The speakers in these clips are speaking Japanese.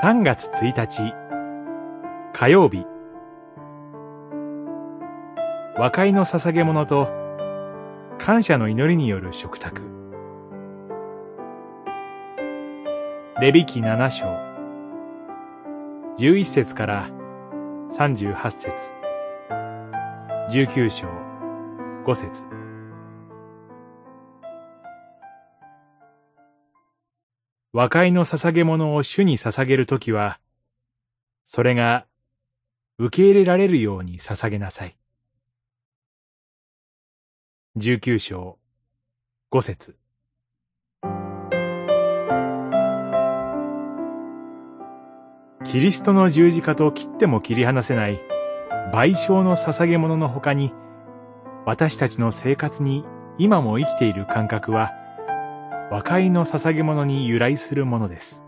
3月1日。火曜日。和解の捧げ物と感謝の祈りによる食卓。レビ記7章。11節から38節。19章。5節。和解の捧げ物を主に捧げるときは、それが受け入れられるように捧げなさい。19章5節キリストの十字架と切っても切り離せない賠償の捧げ物の他に、私たちの生活に今も生きている感覚は、和解の捧げ物に由来するものです。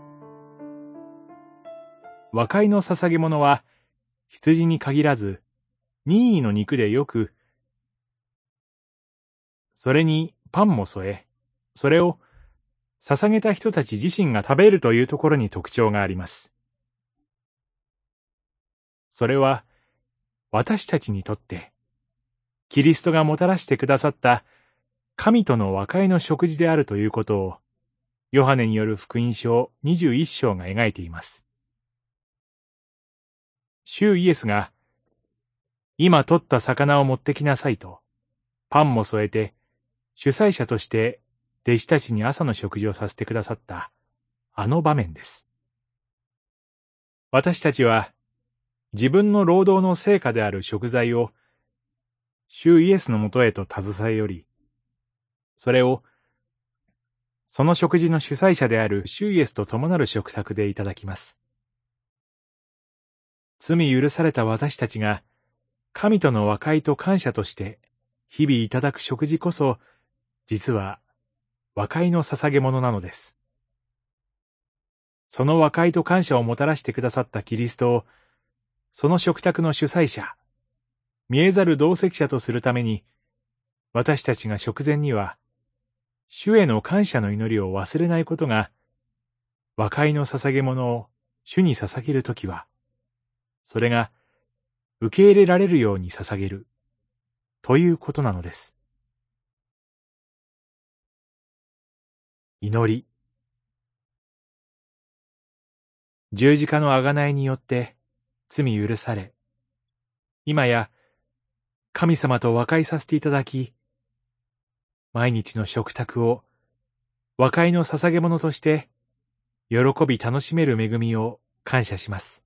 和解の捧げ物は、羊に限らず、任意の肉でよく、それにパンも添え、それを捧げた人たち自身が食べるというところに特徴があります。それは、私たちにとって、キリストがもたらしてくださった神との和解の食事であるということを、ヨハネによる福音書21章が描いています。主イエスが、今取った魚を持ってきなさいと、パンも添えて、主催者として弟子たちに朝の食事をさせてくださったあの場面です。私たちは自分の労働の成果である食材を主イエスのもとへと携えより、それをその食事の主催者である主イエスと共なる食卓でいただきます。罪許された私たちが神との和解と感謝として日々いただく食事こそ実は和解の捧げ物なのです。その和解と感謝をもたらしてくださったキリストを、その食卓の主催者、見えざる同席者とするために、私たちが食前には、主への感謝の祈りを忘れないことが、和解の捧げ物を主に捧げるときは、それが受け入れられるように捧げる、ということなのです。祈り。十字架の贖いによって罪許され、今や神様と和解させていただき、毎日の食卓を和解の捧げ物として喜び楽しめる恵みを感謝します。